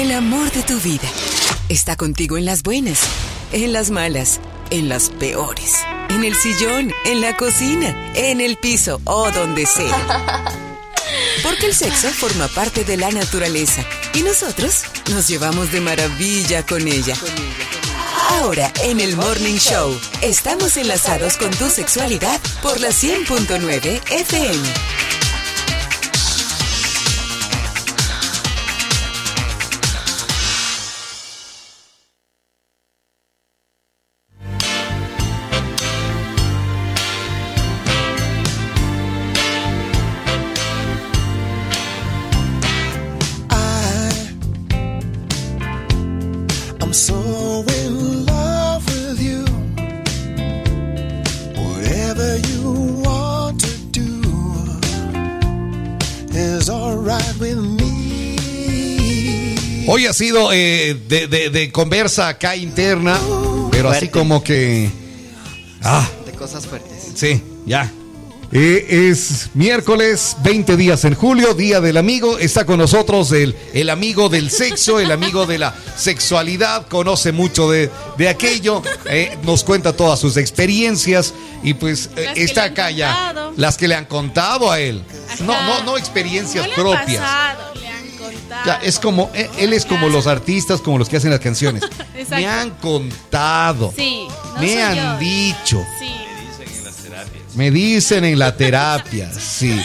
el amor de tu vida. Está contigo en las buenas, en las malas, en las peores. En el sillón, en la cocina, en el piso o donde sea. Porque el sexo forma parte de la naturaleza y nosotros nos llevamos de maravilla con ella. Ahora, en el Morning Show, estamos enlazados con tu sexualidad por la 100.9 FM. Sido eh, de, de- de conversa acá interna, pero así como que... Ah, De cosas fuertes. sí, ya. Eh, es miércoles, 20 días en julio, Día del Amigo. Está con nosotros el, el amigo del sexo, el amigo de la sexualidad. Conoce mucho de, de aquello. eh, nos cuenta todas sus experiencias. Y pues eh, está acá ya. Las que le han contado a él. No, Ajá. no, no experiencias No le han propias. pasado, es como, eh, él es como los artistas, como los que hacen las canciones. Exacto. Me han contado. Sí, no me soy han yo. dicho. Sí. Me dicen en la terapia, sí.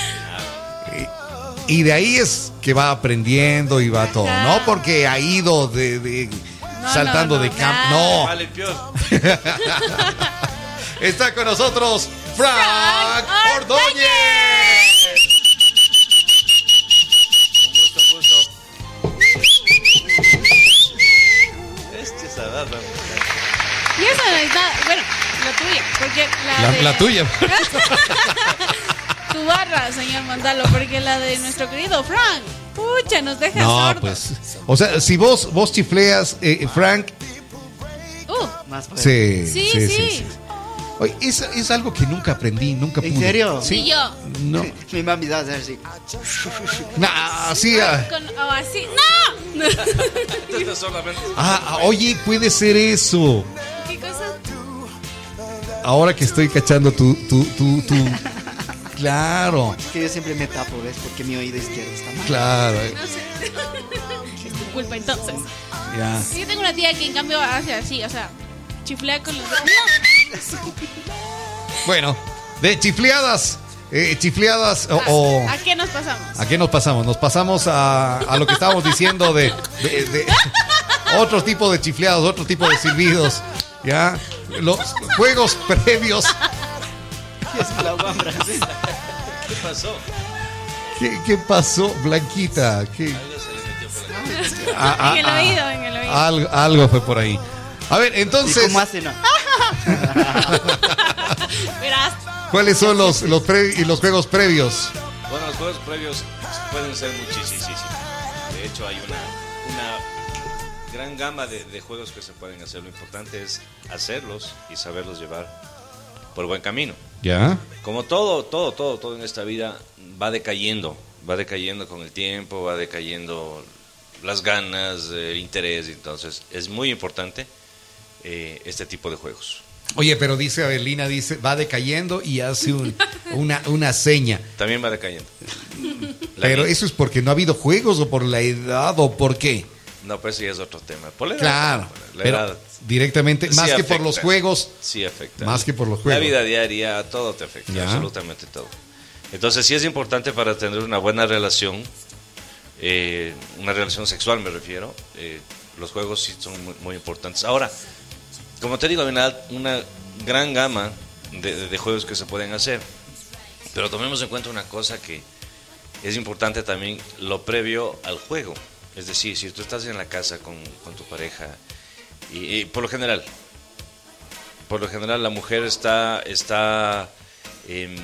Y de ahí es que va aprendiendo y va todo, no porque ha ido de, de- No, saltando no, de campo. No, Vale, peor. está con nosotros Frank Frank Ordóñez. No. Bueno, la tuya. Porque la, La, de- la tuya. Tu barra, señor Mandalo. Porque la de nuestro querido Frank. Pucha, nos deja No, sordos. pues. O sea, si vos, vos chifleas, eh, Frank, Uh, Más fuerte. sí. sí, sí. Oye, es, es algo que nunca aprendí, nunca ¿En pude. serio? Sí, Sí. yo. No. Mi mami va a hacer así. Nah, sí, ah. Con, o así. ¡No! Ah, ah, oye, puede ser eso. ¿Qué cosa? Ahora que estoy cachando tu, tu, tu, tu. Claro, Es que yo siempre me tapo, ¿ves? Porque mi oído izquierdo está mal. claro. No sé. es tu culpa entonces. Ya. Yo tengo una tía que en cambio hace así, o sea, chiflea con los dedos. ¡No! Bueno, de chifleadas, eh, chifleadas o, o- ¿A qué nos pasamos? ¿A qué nos pasamos? Nos pasamos a, a lo que estábamos diciendo de, de- de otro tipo de chifleados, otro tipo de silbidos. ¿Ya? Los juegos previos. Es la guambra, ¿sí? ¿Qué pasó? ¿Qué, qué pasó, Blanquita? ¿Qué? Algo se le metió por la Ah, ah, en el ah. oído, en el oído. Algo, algo fue por ahí. A ver, ¿Y entonces, cómo hace, no? ¿cuáles son los, los, pre- y los juegos previos? Bueno, los juegos previos pueden ser muchísimos. De hecho, hay una gran gama de, de juegos que se pueden hacer. Lo importante es hacerlos y saberlos llevar por buen camino. ¿Ya? Como todo, todo, todo, todo en esta vida va decayendo, va decayendo con el tiempo, va decayendo las ganas, el interés, entonces es muy importante eh, este tipo de juegos. Oye, pero dice Avelina, dice, va decayendo y hace un- una, una seña. También va decayendo. La Pero eso es porque no ha habido juegos o por la edad o por qué. No, pues sí es otro tema. Por la edad, Claro, la pero edad directamente, sí más que afecta. por los juegos, Sí afecta. Más que por los La juegos. vida diaria, todo te afecta, Ya. absolutamente todo. Entonces sí es importante para tener una buena relación, eh, una relación sexual me refiero, eh, los juegos sí son muy, muy importantes. Ahora, como te digo, hay una, una gran gama de, de- de juegos que se pueden hacer, pero tomemos en cuenta una cosa que es importante también, lo previo al juego. Es decir, si tú estás en la casa con, con tu pareja, y, por lo general, por lo general la mujer está, está em,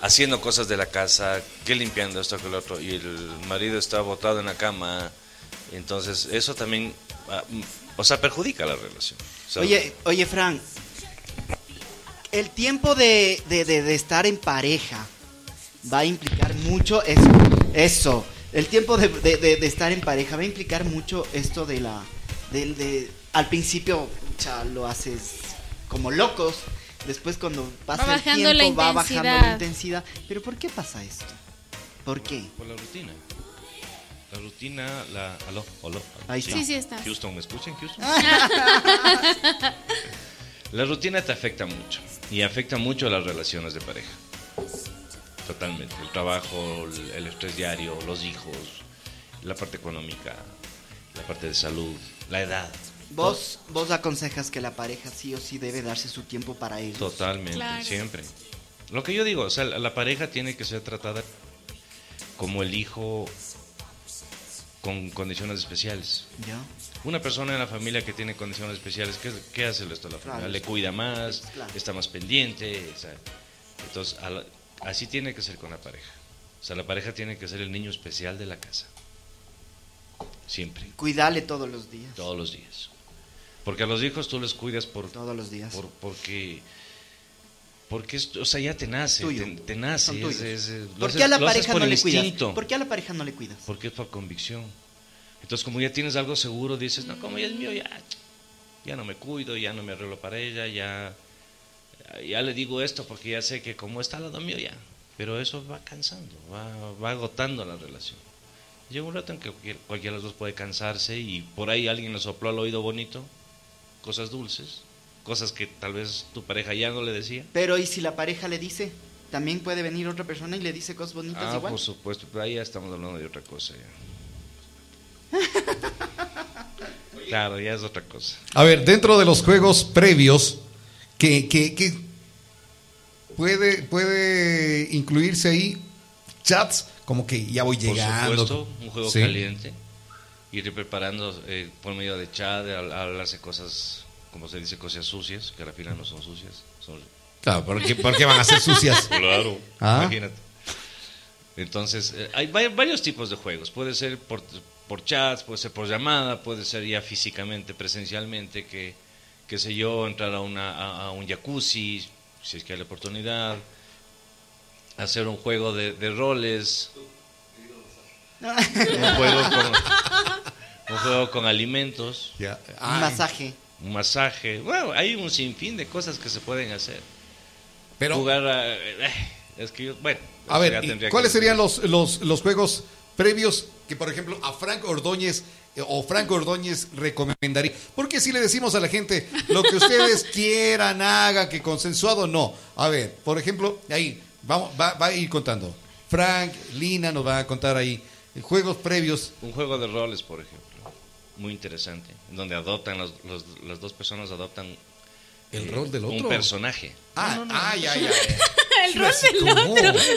haciendo cosas de la casa, que limpiando esto, que lo otro, y el marido está botado en la cama, entonces eso también, ah, mm, o sea, perjudica la relación. Oye, oye, Fran. El tiempo de, de- de- estar en pareja va a implicar mucho. Eso. El tiempo de, de- de- de estar en pareja va a implicar mucho esto de la. del de, al principio, ya lo haces como locos. Después, cuando pasa Va el bajando tiempo, va bajando la intensidad. Pero ¿por qué pasa esto? ¿Por qué? Por la rutina. La rutina, la... ¿Aló? ¿Aló? Ahí está. Sí, sí está. Houston, ¿me escuchan, Houston? la rutina te afecta mucho. Y afecta mucho a las relaciones de pareja. Totalmente. El trabajo, el- el estrés diario, los hijos, la parte económica, la parte de salud, la edad. Vos, vos aconsejas que la pareja sí o sí debe darse su tiempo para ellos. Totalmente, Claro. siempre. Lo que yo digo, o sea, la la pareja tiene que ser tratada como el hijo con condiciones especiales. ¿Ya? Una persona en la familia que tiene condiciones especiales, ¿qué, qué hace el resto de la familia? Claro. Le cuida más, Claro. está más pendiente. o sea, entonces, a la- así tiene que ser con la pareja. O sea, la pareja tiene que ser el niño especial de la casa. Siempre, Cuidarle todos los días. todos los días. Porque a los hijos tú les cuidas por, Todos los días. por- porque porque es- o sea ya te nace Tuyo. te, te nace es- es- ¿Por qué a la pareja por no le cuidas? ¿Por qué a la pareja no le cuidas? porque es por convicción entonces como ya tienes algo seguro dices no como ya es mío ya ya no me cuido ya no me arreglo para ella ya ya le digo esto porque ya sé que como está al lado mío ya pero eso va cansando va, va agotando la relación llega un rato en que cualquier- cualquiera de los dos puede cansarse y por ahí alguien le sopló al oído bonito cosas dulces cosas que tal vez tu pareja ya no le decía Pero ¿y si la pareja le dice? También puede venir otra persona y le dice cosas bonitas Ah, igual. por supuesto, pero ahí ya estamos hablando de otra cosa ya. Claro, ya es otra cosa. A ver, dentro de los juegos previos, que, que, que puede, puede incluirse ahí chats como que ya voy Por llegando. supuesto, un juego Sí. caliente. Ir preparando eh, por medio de chat, hablarse cosas, como se dice, cosas sucias, que al final no son sucias. Son... Claro, ¿por qué, por qué van a ser sucias? Claro, Ah. imagínate. Entonces, eh, hay va- varios tipos de juegos. Puede ser por, por chats, puede ser por llamada, puede ser ya físicamente, presencialmente, que, qué sé yo, entrar a, una, a, a un jacuzzi, si es que hay la oportunidad, hacer un juego de, de roles, un juego con, un juego con alimentos. Un masaje. un masaje. Bueno, hay un sinfín de cosas que se pueden hacer. pero, Jugar a... eh, es que yo, bueno. a ver, ya ¿y tendría que ¿cuáles serían los, los, los juegos previos que, por ejemplo, a Frank Ordóñez eh, o Frank Ordóñez recomendaría? Porque si le decimos a la gente lo que ustedes quieran, haga, que consensuado, no. A ver, por ejemplo, ahí, vamos, va, va a ir contando. Frank, Lina nos va a contar ahí eh, juegos previos. Un juego de roles, por ejemplo, muy interesante, donde adoptan, los, los- las dos personas adoptan El eh, rol del otro. un personaje. Ah, ah, ya, ya. ya. El rol del otro.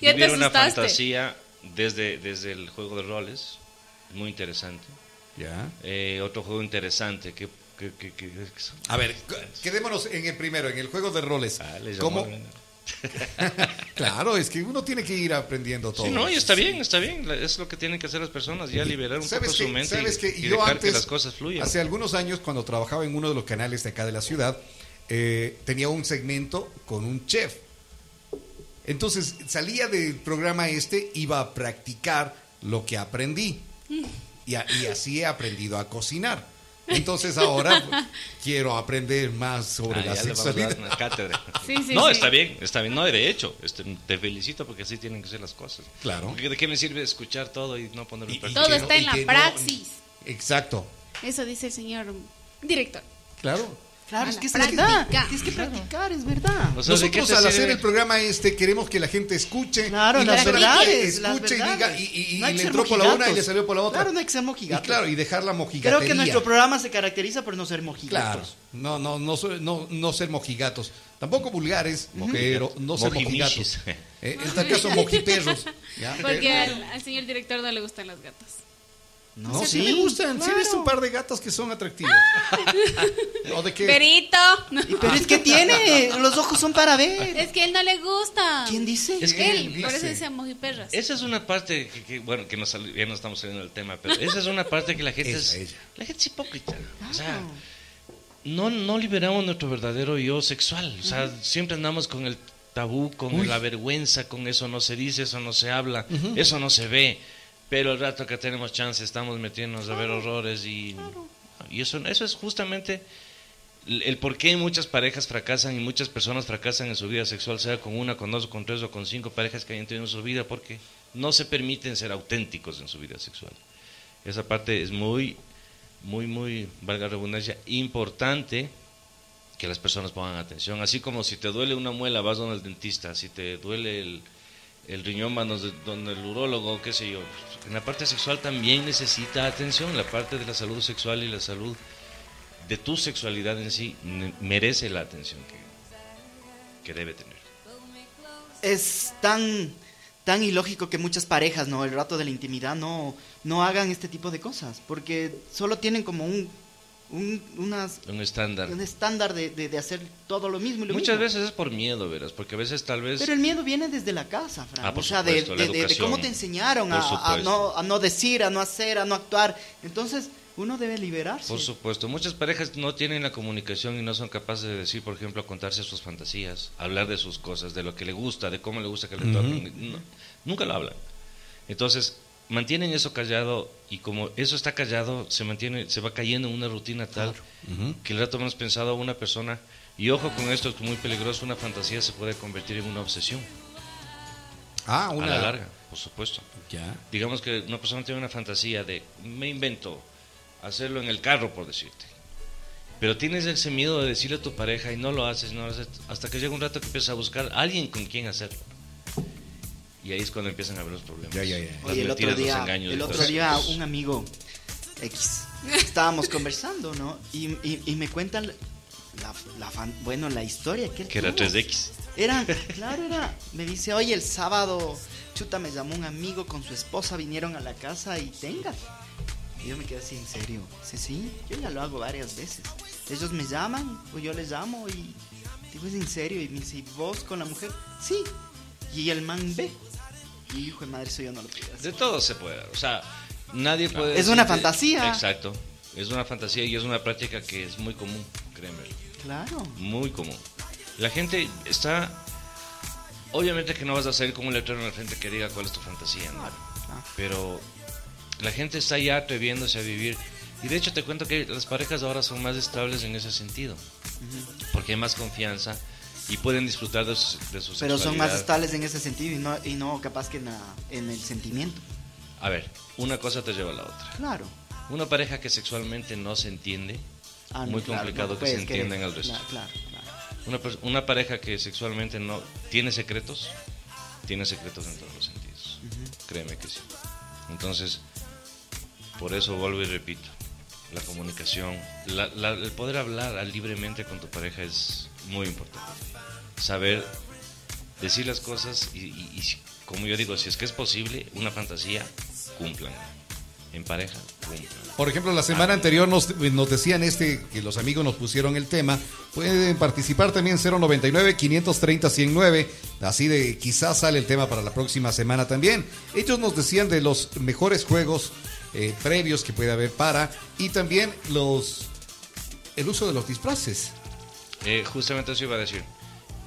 Ya te Vivir una asustaste. fantasía desde, desde el juego de roles, muy interesante. Ya. Eh, otro juego interesante que... que, que- que- que- A ver, quedémonos en el primero, en el juego de roles. Ah, ¿Cómo? Claro, es que uno tiene que ir aprendiendo todo. Sí, no, y está bien, está bien. Es lo que tienen que hacer las personas, ya liberar un poco ¿Sabes su mente ¿Sabes y, qué? y Yo dejar antes, que las cosas fluyan. hace algunos años, cuando trabajaba en uno de los canales de acá de la ciudad, eh, tenía un segmento con un chef. Entonces, salía del programa este, iba a practicar lo que aprendí. Y, a- y así he aprendido a cocinar. Entonces ahora pues, quiero aprender más sobre Ah, la sexualidad. Sí, sí, no, sí. está bien, está bien. No, de hecho, este, te felicito porque así tienen que ser las cosas. Claro. Porque ¿De qué me sirve escuchar todo y no ponerlo en práctica? Todo está en la no- praxis. Exacto. Eso dice el señor director. Claro. Claro, es que es verdad. Tienes que practicar, es verdad. O sea, ¿de qué Nosotros al sirve? hacer el programa este queremos que la gente escuche Claro, y las la verdades, las escuche y diga y, y- y No le entró por la una y le salió por la otra. Claro, no hay que ser y mojigatos. claro, y dejar la mojigatería. Creo que nuestro programa se caracteriza por no ser mojigatos. Claro, no, no, no, no, no ser mojigatos. Tampoco vulgares, pero no ser mojigatos. Eh, en este caso, mojiperros. ¿ya? Porque al, al señor director no le gustan las gatas. No, sí, sí, me gustan. Sí, he claro. visto un par de gatos que son atractivos. ¿O de qué? Perito. Y pero es que tiene, los ojos son para ver. Es que él no le gusta. ¿Quién dice? Es que Él, ¿Quién por eso dice? mojiperras. Esa es una parte que, que, bueno, que nos ya no estamos saliendo del tema, pero esa es una parte que la gente es, ella. la gente es hipócrita. O sea, no, no liberamos nuestro verdadero yo sexual. O sea, siempre andamos con el tabú con Uy. la vergüenza, con eso no se dice, eso no se habla, eso no se ve. Pero el rato que tenemos chance estamos metiéndonos a ver horrores y, y eso, eso es justamente el el por qué muchas parejas fracasan y muchas personas fracasan en su vida sexual, sea con una, con dos, con tres o con cinco parejas que hayan tenido en su vida, porque no se permiten ser auténticos en su vida sexual. Esa parte es muy, muy, muy, valga la redundancia, importante que las personas pongan atención. Así como si te duele una muela, vas donde el dentista, si te duele el, el riñón, donde, el urólogo, qué sé yo. En la parte sexual también necesita atención, la parte de la salud sexual y la salud de tu sexualidad en sí merece la atención que, que debe tener. es tan tan ilógico que muchas parejas, ¿no? El rato de la intimidad no no hagan este tipo de cosas, porque solo tienen como un un, unas- Un estándar. un estándar de, de- de hacer todo lo mismo y lo Muchas mismo. veces es por miedo, verás, porque a veces tal vez... Pero el miedo viene desde la casa, Fran. Ah, por o sea, de, supuesto, la de- de- cómo te enseñaron a, no, a no decir, a no hacer, a no actuar. Entonces, uno debe liberarse. Por supuesto, muchas parejas no tienen la comunicación y no son capaces de decir, por ejemplo, contarse sus fantasías, hablar de sus cosas, de lo que le gusta, de cómo le gusta que le toquen. No, nunca lo hablan. Entonces, mantienen eso callado y como eso está callado, se mantiene, se va cayendo en una rutina tal que el rato hemos pensado a una persona, y ojo con esto, es muy peligroso, una fantasía se puede convertir en una obsesión Ah, una. a la larga, por supuesto. Ya. Digamos que una persona tiene una fantasía de, me invento, hacerlo en el carro, por decirte. Pero tienes ese miedo de decirle a tu pareja y no lo haces, no lo haces, hasta que llega un rato que empiezas a buscar a alguien con quien hacerlo. Y ahí es cuando empiezan a haber los problemas. Ya, ya, ya. Las Oye, el otro los día, engaños el otro día un amigo X, estábamos conversando, ¿no? Y, y- y me cuentan la, la fan- bueno, la historia que él Que era tuvo. 3X. Era, claro, era, me dice, oye, el sábado, chuta, me llamó un amigo con su esposa, vinieron a la casa y tenga. Y yo me quedé así, en serio. Sí, sí, yo ya lo hago varias veces. Ellos me llaman, o yo les llamo y digo, es en serio. Y me dice, ¿y vos con la mujer? Sí. Y el man ve. Y hijo de madre, eso yo no lo puedo hacer. De todo se puede. O sea, nadie puede. Es una fantasía. Exacto. Es una fantasía y es una práctica que es muy común, créeme. Claro. Muy común. La gente está. Obviamente que no vas a salir con un letrero en la frente que diga cuál es tu fantasía, ¿no? Ah, Pero la gente está ya atreviéndose a vivir. Y de hecho te cuento que las parejas ahora son más estables en ese sentido. Porque hay más confianza y pueden disfrutar de su, de su Pero son más estables en ese sentido y no, y no capaz que en, la- en el sentimiento. A ver, una cosa te lleva a la otra. Claro. Una pareja que sexualmente no se entiende, Ah, no, muy claro, complicado no que se puedes querer. entiendan al resto. Claro, claro. Una, una pareja que sexualmente no tiene secretos, tiene secretos en todos los sentidos. Créeme que sí. Entonces, por eso vuelvo y repito, la comunicación, la- la- el poder hablar libremente con tu pareja es muy importante. Saber decir las cosas y, y- como yo digo, si es que es posible, una fantasía, cumplan. En pareja, cumplan. Por ejemplo, la semana anterior nos, nos decían este que los amigos nos pusieron el tema. Pueden participar también 099-530-109. Así de quizás sale el tema para la próxima semana también. Ellos nos decían de los mejores juegos eh, previos que puede haber para y también los el uso de los disfraces. Eh, justamente eso iba a decir.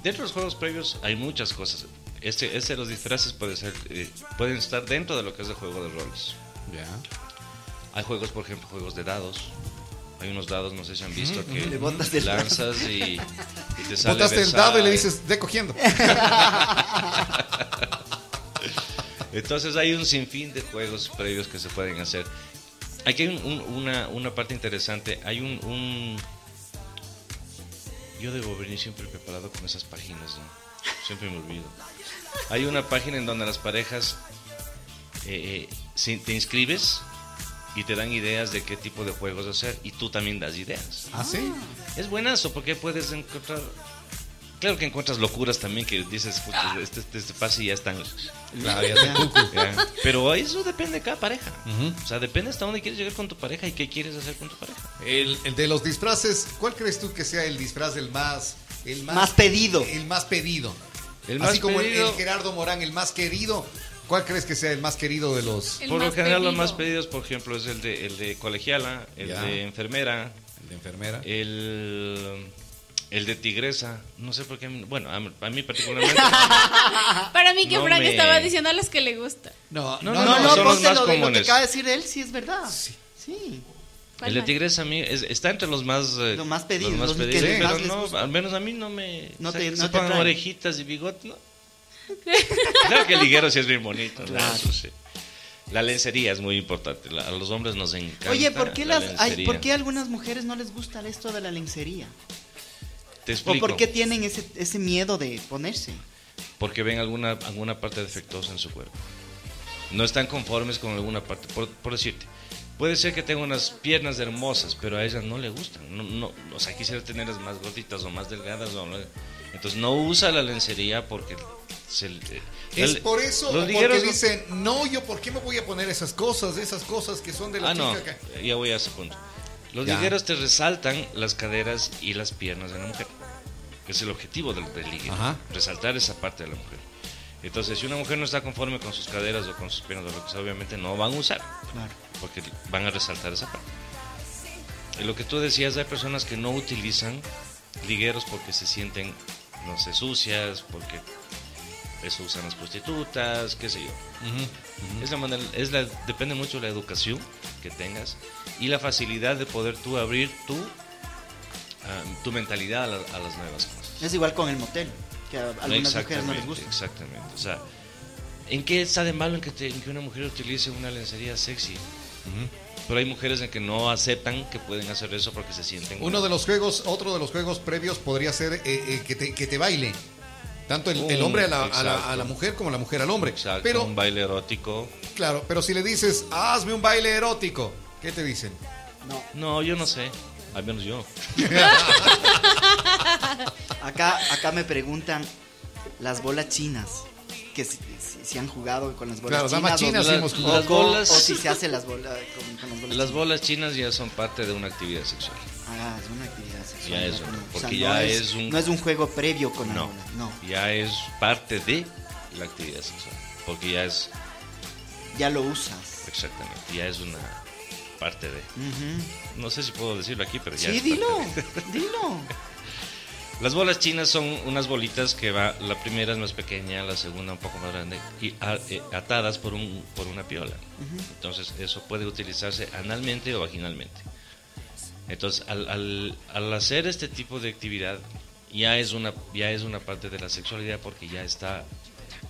Dentro de los juegos previos hay muchas cosas. Este, este de los disfraces puede ser, eh, pueden estar dentro de lo que es el juego de roles. Ya. Hay juegos, por ejemplo, juegos de dados. Hay unos dados, no sé si han visto, que botas lanzas y, y te sale Botaste el dado y le dices, de cogiendo. Entonces hay un sinfín de juegos previos que se pueden hacer. Aquí hay un- un- una, una parte interesante. Hay un, un- Yo debo venir siempre preparado con esas páginas, ¿no? Siempre me olvido. Hay una página en donde las parejas eh, eh, si te inscribes y te dan ideas de qué tipo de juegos hacer y tú también das ideas. ¿Ah, sí? Es buenazo porque puedes encontrar... Claro que encuentras locuras también que dices, "Puta, este, este, este pase ya están... Claro, ya. Ya. Pero eso depende de cada pareja. O sea, depende hasta dónde quieres llegar con tu pareja y qué quieres hacer con tu pareja. El, el de los disfraces, ¿cuál crees tú que sea el disfraz el más... El Más pedido. El más pedido. El Así más como el- pedido- el Gerardo Morán, el más querido. ¿Cuál crees que sea el más querido de los... El Por lo más general, los más pedidos, por ejemplo, es el de, el de colegiala, el Ya. de enfermera, El de enfermera. el, El de tigresa, no sé por qué, bueno, a, a mí particularmente. Para mí que No Frank me- estaba diciendo a los que le gusta. No, No, No, no, no, son los ponte más lo, de, lo que acaba de decir él, sí es verdad. Sí. ¿Cuál el de más? tigresa a mí es- está entre los más, eh, Los más pedidos, los más los que pedidos, pero más no, gusta. al menos a mí no me. No te- no se te atrae. orejitas y bigote, ¿no? claro que el liguero sí es bien bonito, ¿no? Claro. Eso sí. La lencería es muy importante. la- a los hombres nos encanta. Oye, ¿por qué, la las, hay. ¿por qué a algunas mujeres no les gusta esto de la lencería? Te ¿O explico. por qué tienen ese, ese miedo de ponerse? Porque ven alguna, alguna parte defectuosa en su cuerpo. No están conformes con alguna parte. Por, por decirte, puede ser que tenga unas piernas hermosas, pero a ella no le gustan. No, no, o sea, quisiera tenerlas más gorditas o más delgadas. o no- entonces no usa la lencería porque se, eh, Es por eso, los porque no- dicen, no, yo, ¿por qué me voy a poner esas cosas, esas cosas que son de la Ah, no, chica? que-" ya voy a ese punto. Los Ya. ligueros te resaltan las caderas y las piernas de la mujer. Es el objetivo del, del liguero. Ajá. Resaltar esa parte de la mujer. Entonces, si una mujer no está conforme con sus caderas o con sus piernas o lo que sea, obviamente no van a usar. Claro. Porque van a resaltar esa parte. Y lo que tú decías, hay personas que no utilizan ligueros porque se sienten, no sé, sucias, porque eso usan las prostitutas, qué sé yo. Es la manera, es la, depende mucho de la educación que tengas y la facilidad de poder tú abrir tu, ah, tu mentalidad a, la- a las nuevas cosas. Es igual con el motel, que a algunas mujeres no les gusta. exactamente. O sea, ¿en qué está de malo en que, te- en que una mujer utilice una lencería sexy? Pero hay mujeres en que no aceptan que pueden hacer eso porque se sienten... Uno de los juegos, otro de los juegos previos podría ser eh, eh, que, te, que te baile. Tanto el, hombre a la, a, la, exacto. a la mujer como la mujer al hombre. Exacto, Pero, un baile erótico. claro, pero si le dices, hazme un baile erótico, ¿qué te dicen? No, No, yo no sé. Al menos yo. acá, acá me preguntan las bolas chinas. Que si, si- si han jugado con las bolas Claro, chinas. damas o- chinas sí o- hemos jugado. Las bolas- O si se hace las bolas con, con las bolas Las chinas. bolas chinas ya son parte de una actividad sexual. Ah, es una actividad sexual. Ya es o sea, porque no ya es, es un- No es un juego previo con la No, bola. No, ya es parte de la actividad sexual. Porque ya es, ya lo usas. exactamente, ya es una parte de. No sé si puedo decirlo aquí, pero ya. Sí, es parte dilo, de. dilo. Las bolas chinas son unas bolitas que va, la primera es más pequeña, la segunda un poco más grande, y a- eh, atadas por, un, por una piola. Entonces, eso puede utilizarse analmente o vaginalmente. Entonces, al, al- al hacer este tipo de actividad, ya es, una, ya es una parte de la sexualidad porque ya está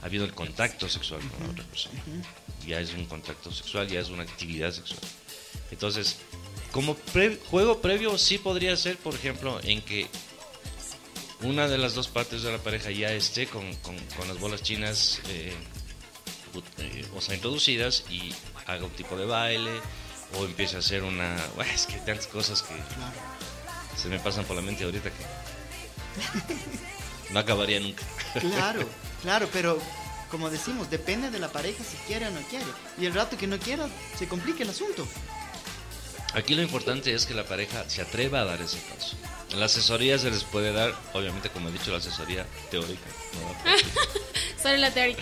ha habido el contacto sexual con la otra persona. Ya es un contacto sexual, ya es una actividad sexual. Entonces, como pre- juego previo sí podría ser, por ejemplo, en que una de las dos partes de la pareja ya esté con, con- con las bolas chinas, eh, eh, o sea, introducidas y haga un tipo de baile o empiece a hacer una... Bueno, es que hay tantas cosas que se me pasan por la mente ahorita que no acabaría nunca. Claro, claro, pero como decimos, depende de la pareja si quiere o no quiere. Y el rato que no quiera, se complica el asunto. Aquí lo importante es que la pareja se atreva a dar ese paso. La asesoría se les puede dar, obviamente, como he dicho, la asesoría teórica. ¿no? La. Solo la teoría.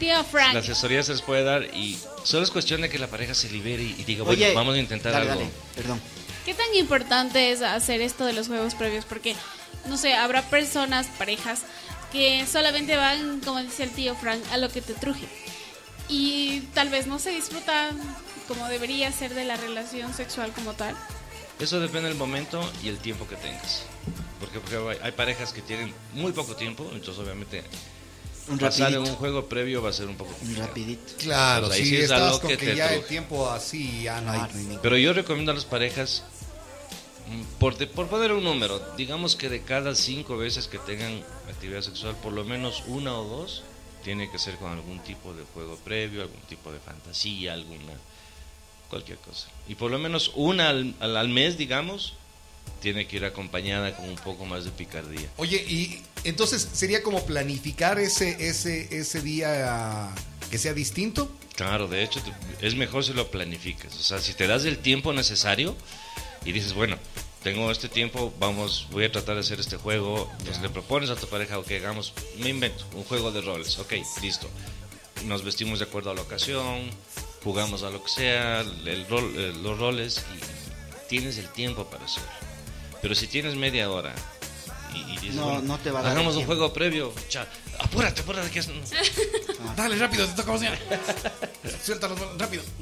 Tío Frank, La asesoría se les puede dar y solo es cuestión de que la pareja se libere y, y diga, bueno, Oye, vamos a intentar dale, algo. dale, perdón. ¿qué tan importante es hacer esto de los juegos previos? Porque, no sé, habrá personas, parejas, que solamente van, como dice el tío Frank, a lo que te truje. Y tal vez no se disfrutan como debería ser de la relación sexual como tal. Eso depende del momento y el tiempo que tengas. Porque, por ejemplo, hay, hay parejas que tienen muy poco tiempo, entonces obviamente Un pasar en rapidito. un juego previo va a ser un poco complicado. rapidito. Claro, Pues ahí si sí es estás algo con que que, te ya el tiempo así, ya no hay. Ah, Pero yo recomiendo a las parejas, mm, por, de- por poner un número, digamos que de cada cinco veces que tengan actividad sexual, por lo menos una o dos tiene que ser con algún tipo de juego previo, algún tipo de fantasía, alguna cualquier cosa. Y por lo menos una al, al- al mes, digamos, tiene que ir acompañada con un poco más de picardía. Oye, y entonces sería como planificar ese, ese, ese día que sea distinto. Claro, de hecho es mejor si lo planificas. O sea, si te das el tiempo necesario y dices, bueno, tengo este tiempo, vamos, voy a tratar de hacer este juego. Entonces le propones a tu pareja, ok, hagamos, me invento, un juego de roles. Ok, listo. Nos vestimos de acuerdo a la ocasión, jugamos a lo que sea, el rol, eh, los roles y tienes el tiempo para hacerlo. Pero si tienes media hora y, dices, No, bueno, no te va a dar Hagamos un juego previo. Cha, apúrate, apúrate. Que es... Dale, rápido, te toca. Suéltalo rápido.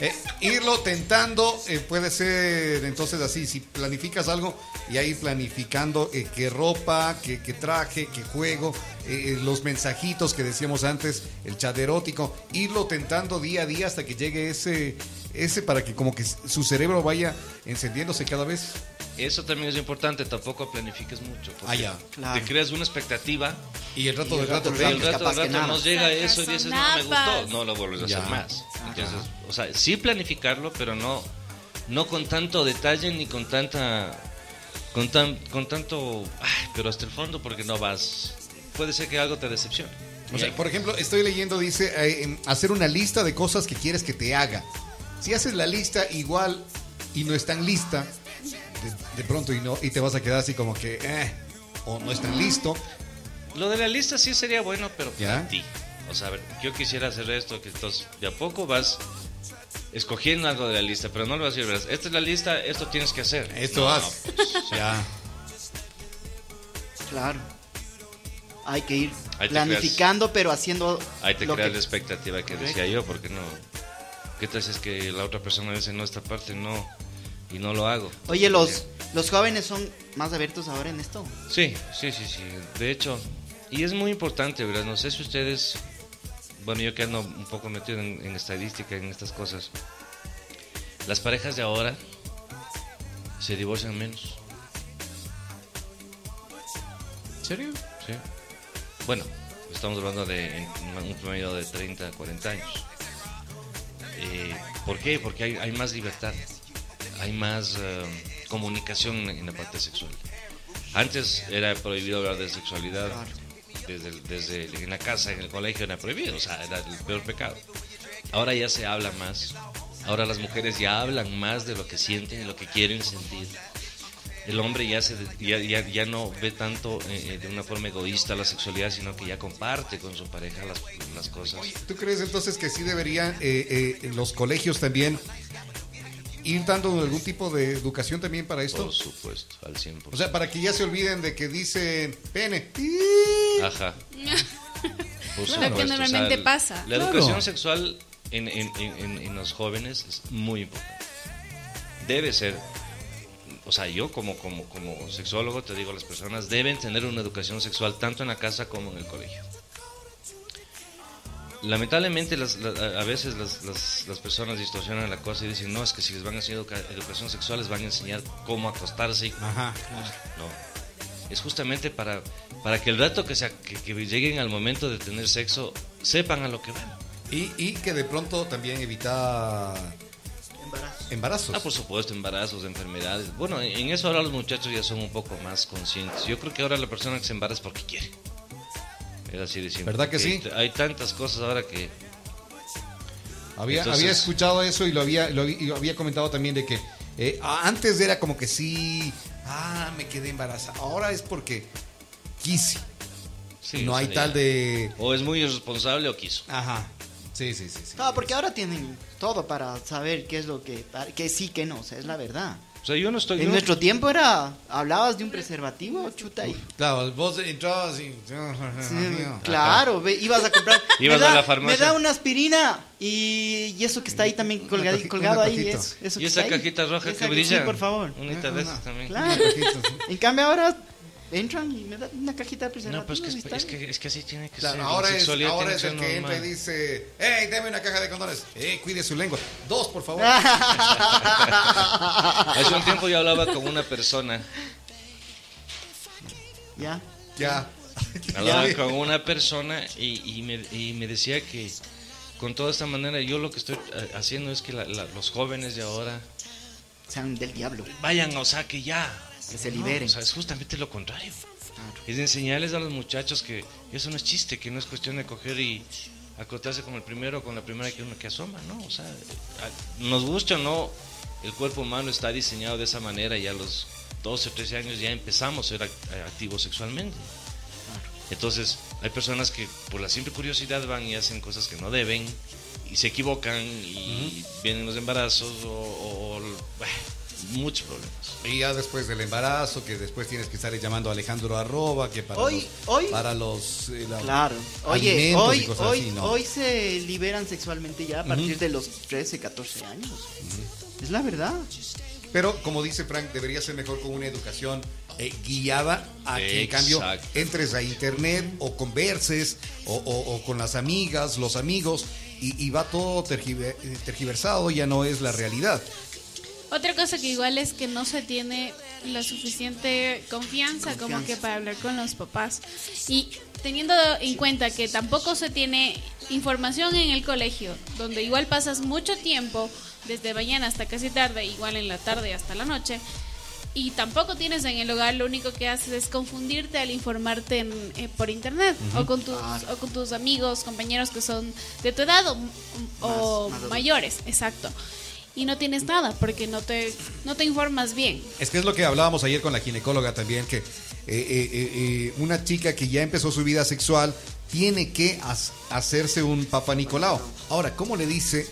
Eh, irlo tentando eh, puede ser entonces así, si planificas algo y ahí planificando eh, qué ropa, qué, qué traje, qué juego, eh, eh, los mensajitos que decíamos antes, el chat erótico, irlo tentando día a día hasta que llegue ese, ese para que como que su cerebro vaya encendiéndose cada vez. Eso también es importante, tampoco planifiques mucho. Ah, ya. Claro. Te creas una expectativa Y el rato Y el del rato, rato rato. rato, rato nada. nos llega eso y dices, no me gustó, no lo vuelves a Ya. hacer más. Entonces, o sea, sí planificarlo, pero no, no con tanto detalle ni con tanta, con tan, con tanto, ay, pero hasta el fondo porque no vas, puede ser que algo te decepcione. O sea, por ejemplo, estoy leyendo, dice, eh, em, hacer una lista de cosas que quieres que te haga. Si haces la lista igual y no es tan lista, de, de pronto y no y te vas a quedar así como que, eh, o no es tan listo. Lo de la lista sí sería bueno, pero ¿Ya? para ti. O sea, a ver, yo quisiera hacer esto, que entonces de a poco vas escogiendo algo de la lista, pero no le vas a decir, verás, esta es la lista, esto tienes que hacer. Esto No, haz. Ya. Claro. Hay que ir Ahí planificando, pero haciendo Ahí te lo creas que- la expectativa que decía yo, porque no. ¿Qué tal si es que la otra persona dice no, esta parte no, y no lo hago? Oye, los, los jóvenes son más abiertos ahora en esto. Sí, sí, sí, sí. De hecho, y es muy importante, ¿verdad? No sé si ustedes. Bueno, yo que ando un poco metido en, en estadística, en estas cosas. Las parejas de ahora se divorcian menos. ¿En serio? Sí. Bueno, estamos hablando de un promedio de 30 a 40 años. Eh, ¿Por qué? Porque hay, hay más libertad, hay más eh, comunicación en, la parte sexual. Antes era prohibido hablar de sexualidad, desde, desde en la casa, en el colegio era prohibido, o sea, era el peor pecado. Ahora ya se habla más, ahora las mujeres ya hablan más de lo que sienten y lo que quieren sentir el hombre ya se ya, ya, ya no ve tanto eh, eh, de una forma egoísta la sexualidad, sino que ya comparte con su pareja las, las cosas. ¿Tú crees entonces que sí deberían eh, eh, los colegios también ir dando algún tipo de educación también para esto? Por supuesto, al 100%. O sea, para que ya se olviden de que dicen pene. Ajá. Por Lo que normalmente pasa. La Claro. educación sexual en, en- en- en- en los jóvenes es muy importante. Debe ser. O sea, yo como, como, como sexólogo te digo, las personas deben tener una educación sexual tanto en la casa como en el colegio. Lamentablemente las- la- a veces las, las- las personas distorsionan la cosa y dicen, no, es que si les van a enseñar educa- educación sexual les van a enseñar cómo acostarse y Ajá. no. Es justamente para, para que el rato que, sea, que, que lleguen al momento de tener sexo sepan a lo que van. Y, y que de pronto también evita embarazos. Ah, por supuesto, embarazos, enfermedades. Bueno, en en eso ahora los muchachos ya son un poco más conscientes. Yo creo que ahora la persona que se embaraza es porque quiere. Es así de simple. ¿Verdad que sí? Hay, tantas cosas ahora que... Había, Entonces- había escuchado eso y lo había, lo había, y lo había comentado también de que eh, antes era como que sí, ah, me quedé embarazada. Ahora es porque quise. sí, no hay tal de... O es muy irresponsable o quiso. Ajá. Sí, sí, sí. sí. Claro, porque ahora tienen todo para saber qué es lo que, que sí, que no, o sea, es la verdad. O sea, yo no estoy... En yo- nuestro tiempo era, hablabas de un preservativo, chuta y... Claro, vos entrabas y... Sí, claro, ve, ibas a comprar. Ibas me a da- la farmacia. Me da una aspirina y, y eso que está ahí también Una colgado, caji- colgado una ahí. cajita. Eso, eso Y esa está ahí. cajita roja Esa que que- brilla. Sí, por favor. Unita de esas también. Claro. En cambio ahora entran y me dan una cajita de preservativos. No, pues que, es, que, es que así tiene que Claro, ser. ahora es, sexualidad ahora es el que entra y dice, hey, dame una caja de condones. Hey, cuide su lengua. Dos, por favor. Hace un tiempo yo hablaba con una persona, Ya. ya. hablaba con una persona y, y me, y me decía que con toda esta manera yo lo que estoy eh, haciendo es que la- la- los jóvenes de ahora Sean del diablo. vayan, o sea, que ya. Que se No, liberen. o sea, es justamente lo contrario. Es enseñarles a los muchachos que eso no es chiste, que no es cuestión de coger y acostarse con el primero o con la primera que uno que asoma, ¿no? O sea, nos gusta o no, el cuerpo humano está diseñado de esa manera y a los 12 o 13 años ya empezamos a ser act- activos sexualmente. Entonces, hay personas que por la simple curiosidad van y hacen cosas que no deben y se equivocan y vienen los embarazos o, o- muchos problemas. Y ya después del embarazo, que después tienes que estar llamando a Alejandro Arroba, que para Hoy- los, hoy- para los eh, la- Claro. Oye, hoy, cosas hoy, así, ¿no? hoy se liberan sexualmente ya a partir de los 13, 14 años. Es la verdad. Pero como dice Frank, debería ser mejor con una educación eh, guiada a que en cambio entres a internet o converses o, o- o con las amigas, los amigos y, y va todo tergiver- tergiversado, ya no es la realidad. Otra cosa que igual es que no se tiene la suficiente confianza, como que para hablar con los papás. Y teniendo en cuenta que tampoco se tiene información en el colegio, donde igual pasas mucho tiempo, desde mañana hasta casi tarde, igual en la tarde hasta la noche, y tampoco tienes en el hogar, lo único que haces es confundirte al informarte en- eh, por internet o, con tus, o con tus amigos, compañeros que son de tu edad o, o Más- más mayores, exacto. Y no tienes nada porque no te, no te informas bien. Es que es lo que hablábamos ayer con la ginecóloga también, que eh, eh, eh, una chica que ya empezó su vida sexual tiene que hacerse un Papa Nicolau. Ahora, ¿cómo le dice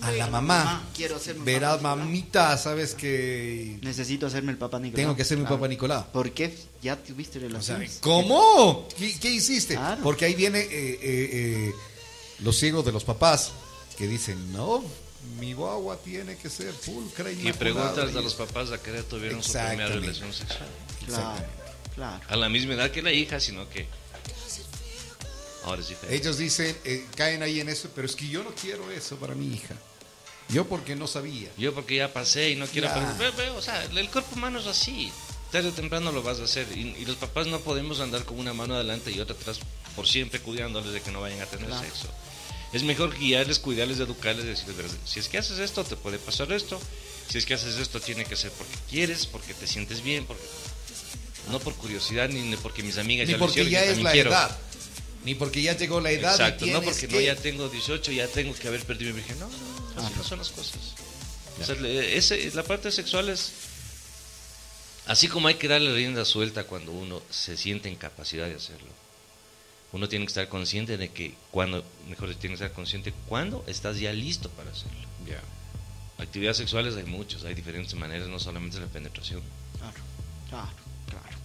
a la mamá? Mamá, quiero hacerme un Verás, Papa Nicolau. mamita, sabes que Necesito hacerme el papá Nicolás. tengo que hacerme un Claro. Papa Nicolau. ¿Por qué? Ya tuviste O sea, relaciones. ¿cómo? ¿Qué, qué hiciste? Claro. Porque ahí viene eh, eh, eh, los ciegos de los papás que dicen, no, mi guagua tiene que ser pulcra y Y preguntas a los papás a qué edad tuvieron su primera relación sexual. claro, claro. A la misma edad que la hija, sino que ahora es diferente. Ellos dicen, eh, caen ahí en eso, pero es que yo no quiero eso para mi hija. Yo porque no sabía. Yo porque ya pasé y no quiero o sea, el cuerpo humano es así. Tarde o temprano lo vas a hacer. Y, y los papás no podemos andar con una mano adelante y otra atrás por siempre cuidándoles de que no vayan a tener Claro. sexo. Es mejor guiarles, cuidarles, educarles, decirles, "Verás, si es que haces esto, te puede pasar esto. Si es que haces esto, tiene que ser porque quieres, porque te sientes bien, porque no por curiosidad ni porque mis amigas Ni ya lo hicieron, ya yo es la quiero. edad. Ni porque ya llegó la edad. Exacto, no porque que- no ya tengo 18, ya tengo que haber perdido mi virgen. No, no, así no son las cosas. O sea, le- ese- la parte sexual es. Así como hay que darle rienda suelta cuando uno se siente en capacidad de hacerlo. Uno tiene que estar consciente de que cuando, mejor tiene que estar consciente cuando estás ya listo para hacerlo. Actividades sexuales hay muchas, hay diferentes maneras, no solamente la penetración. Claro, claro, claro.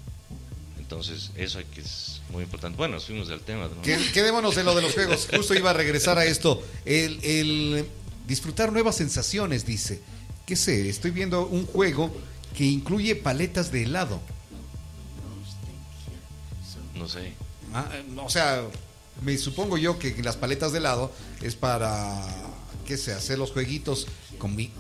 Entonces, eso hay que es muy importante. Bueno, nos fuimos del tema. ¿no? Que- quedémonos en lo de los juegos. Justo iba a regresar a esto. El, el disfrutar nuevas sensaciones, dice. ¿Qué sé? Estoy viendo un juego que incluye paletas de helado. No sé. Ah, o sea, me supongo yo que las paletas de helado es para, qué sé, hacer los jueguitos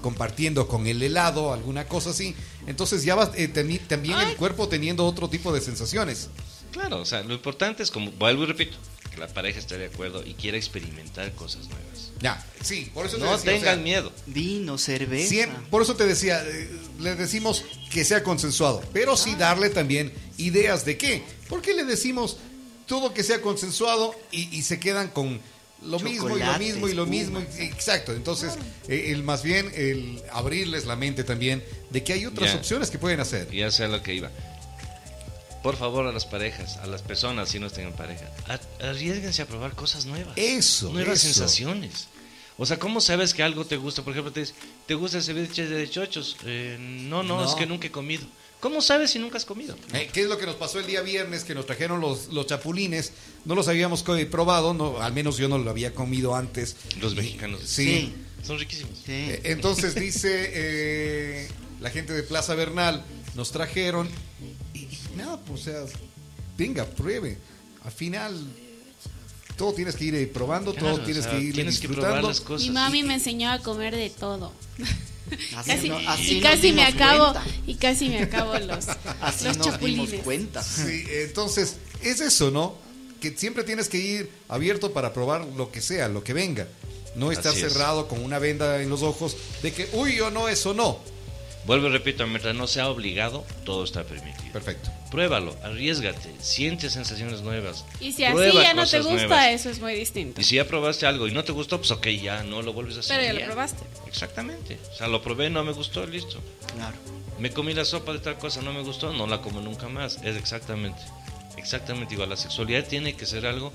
compartiendo con el helado, alguna cosa así. Entonces ya va eh, teni- también el cuerpo teniendo otro tipo de sensaciones. Claro, o sea, lo importante es, como vuelvo y repito, que la pareja esté de acuerdo y quiera experimentar cosas nuevas. Ya, sí, por eso te No decía, o tengan sea, miedo. Vino, cerveza. Por eso te decía, eh, le decimos que sea consensuado, pero sí darle también ideas de qué. ¿Por qué le decimos todo que sea consensuado y, y se quedan con lo mismo y lo mismo y lo mismo? Exacto, entonces eh, el más bien el abrirles la mente también de que hay otras Ya. opciones que pueden hacer. Y ya sea lo que iba. Por favor, a las parejas, a las personas, si no tengan pareja, arriesguense a probar cosas nuevas. Eso, Nuevas eso. sensaciones. O sea, ¿cómo sabes que algo te gusta? Por ejemplo, te dice, ¿te gusta el ceviche de chochos? Eh, no, no, No. es que nunca he comido. ¿Cómo sabes si nunca has comido? Eh, ¿Qué es lo que nos pasó el día viernes? Que nos trajeron los, los chapulines. No los habíamos probado, no, al menos yo no lo había comido antes. Los mexicanos. Sí. Sí. Son riquísimos. Sí. Eh, Entonces dice eh, la gente de Plaza Bernal, nos trajeron y, y nada, pues, o sea, venga, pruebe. Al final, todo tienes que ir eh, probando, Claro, todo tienes o sea, que ir tienes que probar disfrutando. las cosas. Mi mami me enseñó a comer de todo. Así, Casi, no- así y casi me acabo cuenta. y casi me acabo los, Así los nos dimos chapulines. cuenta. Sí, entonces, es eso, ¿no? Que siempre tienes que ir abierto para probar lo que sea, lo que venga. No estar es. cerrado con una venda en los ojos de que, uy, o no, eso no. Vuelvo y repito, mientras no sea obligado, todo está permitido. Perfecto. Pruébalo, arriesgate, siente sensaciones nuevas. Y si así ya no te gusta, nuevas. eso es muy distinto. Y si ya probaste algo y no te gustó, pues ok, ya no lo vuelves a hacer. Pero ya y lo probaste. Exactamente. O sea, lo probé, no me gustó, listo. Claro. Me comí la sopa de tal cosa, no me gustó, no la como nunca más. Es exactamente, exactamente igual. La sexualidad tiene que ser algo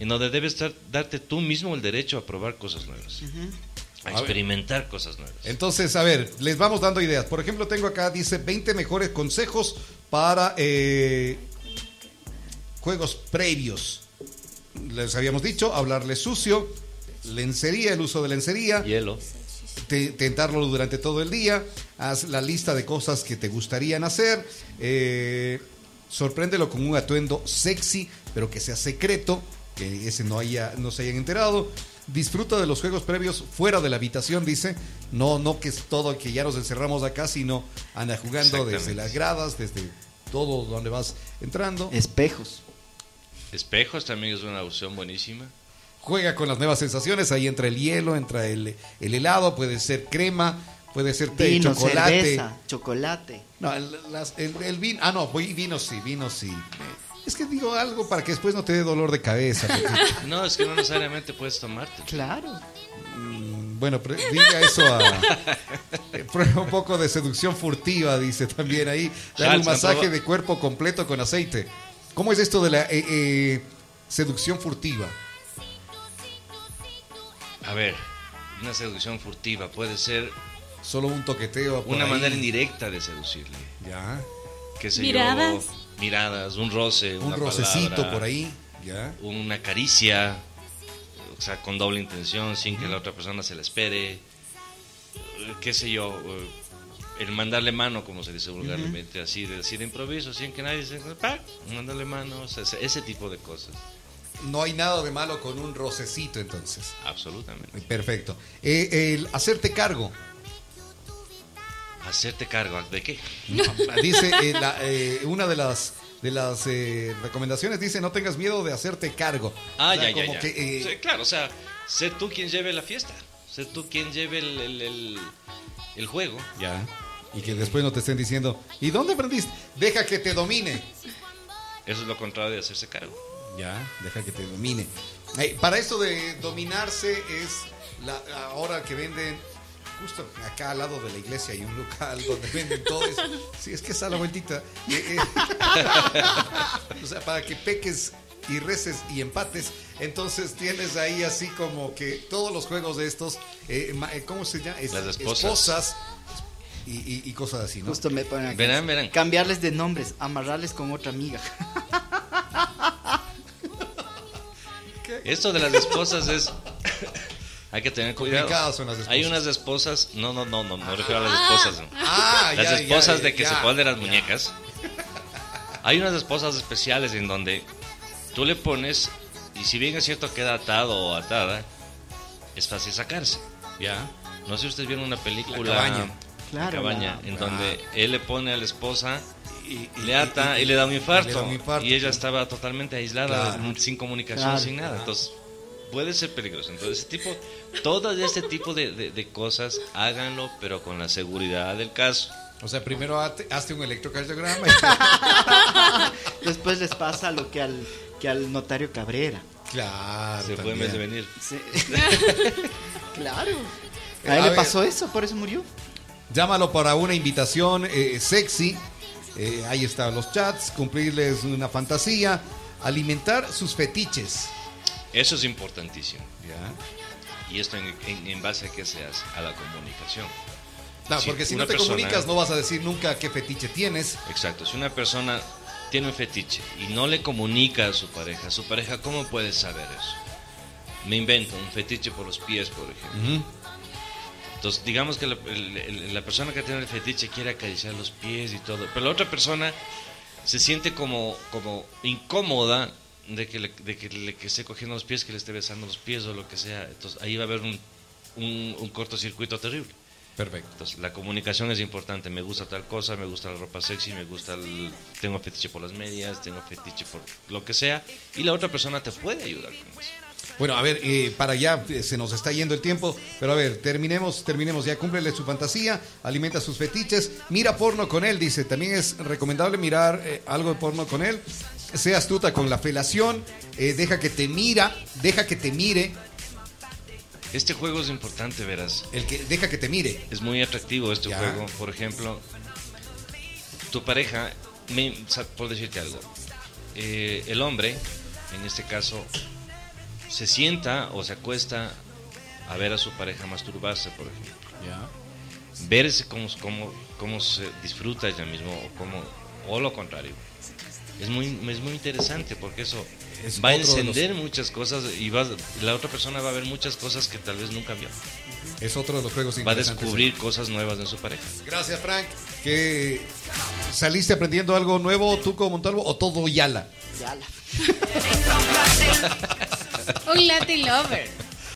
en donde debes estar, darte tú mismo el derecho a probar cosas nuevas. A experimentar cosas nuevas. Entonces, a ver, les vamos dando ideas. Por ejemplo, tengo acá, dice 20 mejores consejos para eh, juegos previos. Les habíamos dicho, hablarle sucio, lencería, el uso de lencería, Hielo. te- tentarlo durante todo el día, haz la lista de cosas que te gustarían hacer, eh, sorpréndelo con un atuendo sexy, pero que sea secreto, que ese no haya, no se hayan enterado. Disfruta de los juegos previos fuera de la habitación, dice. No, no que es todo que ya nos encerramos acá, sino anda jugando desde las gradas, desde todo donde vas entrando. Espejos. Espejos también es una opción buenísima. Juega con las nuevas sensaciones, ahí entra el hielo, entra el, el helado, puede ser crema, puede ser té, Vino, chocolate. cerveza, chocolate. No, el, las- el- el vino, ah, no, voy- vino sí, vino sí. Es que digo algo para que después no te dé dolor de cabeza. porque- No, es que no necesariamente puedes tomarte. Claro. mm, bueno, pero diga eso a... eh, prueba un poco de seducción furtiva, dice también ahí. Dale un masaje de cuerpo completo con aceite. ¿Cómo es esto de la eh, eh, seducción furtiva? A ver, una seducción furtiva puede ser Solo un toqueteo. una ahí. manera indirecta de seducirle. Ya. ¿Qué sé Miradas. yo? Miradas, un roce, Un una rocecito palabra, por ahí. Ya. una caricia, o sea, con doble intención, sin que la otra persona se la espere. Eh, ¿Qué sé yo? eh, El mandarle mano, como se dice vulgarmente, así de, así de improviso, sin que nadie se. ¡pac! Mandarle mano, o sea, ese, ese tipo de cosas. No hay nada de malo con un rocecito entonces. Absolutamente. Perfecto. Eh, el hacerte cargo. Hacerte cargo, ¿de qué? Dice eh, la- eh, una de las de las eh, recomendaciones dice no tengas miedo de hacerte cargo. Ah, O sea, ya, ya, como ya. que, eh, claro, o sea, ser tú quien lleve la fiesta. Ser tú quien lleve el, el, el- el juego. ya. Y que después no te estén diciendo, ¿y dónde aprendiste? Deja que te domine. Eso es lo contrario de hacerse cargo. Ya, deja que te domine. Para esto de dominarse es la ahora que venden justo acá al lado de la iglesia hay un local donde venden todo eso. Sí, es que es a la vueltita. Eh, eh. o sea, para que peques y reces y empates. Entonces tienes ahí así como que todos los juegos de estos, eh, eh, ¿cómo se llama? Es- Las esposas. esposas y, y- y cosas así, ¿no? Justo me ponen aquí. Verán, verán. Cambiarles de nombres, amarrarles con otra amiga. Esto de las esposas es. Hay que tener cuidado. Son las. Hay unas esposas. No, no, no, no, no me refiero a las esposas. no. Ah, las ya, esposas ya, de que ya, se ponen las ya. muñecas. Hay unas esposas especiales en donde tú le pones. Y si bien es cierto queda atado o atada, es fácil sacarse. Ya. No sé si ustedes vieron una película. La cabaña. Claro, La cabaña, la- en donde él le pone a la esposa, Y, y- le ata y- y, le da un y infarto. le da un infarto. Y ella estaba totalmente aislada, Claro. sin comunicación, Claro. sin nada. Entonces, puede ser peligroso. Entonces, ese tipo, todo este tipo de, de- de cosas, háganlo, pero con la seguridad del caso. O sea, primero hazte, hazte un electrocardiograma. y- Después les pasa lo que al, que al notario Cabrera. claro. Se fue en también. vez de venir. Sí. claro. A A él le ver. pasó eso, por eso murió. Llámalo para una invitación eh, sexy. Eh, ahí están los chats. Cumplirles una fantasía. Alimentar sus fetiches. Eso es importantísimo. Ya. Y esto en, en- en base a qué se hace, a la comunicación. No, Sí, porque si no te persona- comunicas, no vas a decir nunca qué fetiche tienes. Exacto, si una persona tiene un fetiche y no le comunica a su pareja, su pareja, ¿cómo puede saber eso? Me invento un fetiche por los pies, por ejemplo. Entonces, digamos que la, el- la persona que tiene el fetiche quiere acariciar los pies y todo, pero la otra persona se siente como, como incómoda de que, le, de que le que esté cogiendo los pies, que le esté besando los pies o lo que sea. Entonces, ahí va a haber un, un, un cortocircuito terrible. Perfecto. Entonces, la comunicación es importante. Me gusta tal cosa, me gusta la ropa sexy, me gusta el... Tengo fetiche por las medias, tengo fetiche por lo que sea. Y la otra persona te puede ayudar con eso. Bueno, a ver, eh, para allá eh, se nos está yendo el tiempo, pero a ver, terminemos, terminemos ya, cúmplele su fantasía, alimenta sus fetiches, mira porno con él, dice, también es recomendable mirar eh, algo de porno con él, sea astuta con la felación, eh, deja que te mira, deja que te mire, Este juego es importante, verás. el que deja que te mire. Es muy atractivo este Ya. juego. Por ejemplo, tu pareja, me- por decirte algo, el hombre, en este caso, se sienta o se acuesta a ver a su pareja masturbarse, por ejemplo. Ya. Verse cómo, cómo, cómo se disfruta ella mismo o, cómo, o lo contrario. Es muy, es muy interesante porque eso Es va a de los- encender muchas cosas y va, la otra persona va a ver muchas cosas que tal vez nunca vio. Es otro de los juegos Va a descubrir cosas nuevas en su pareja. Gracias, Frank. ¿Que saliste aprendiendo algo nuevo tú como Montalvo o todo Yala? Ya la. Un Latin lover.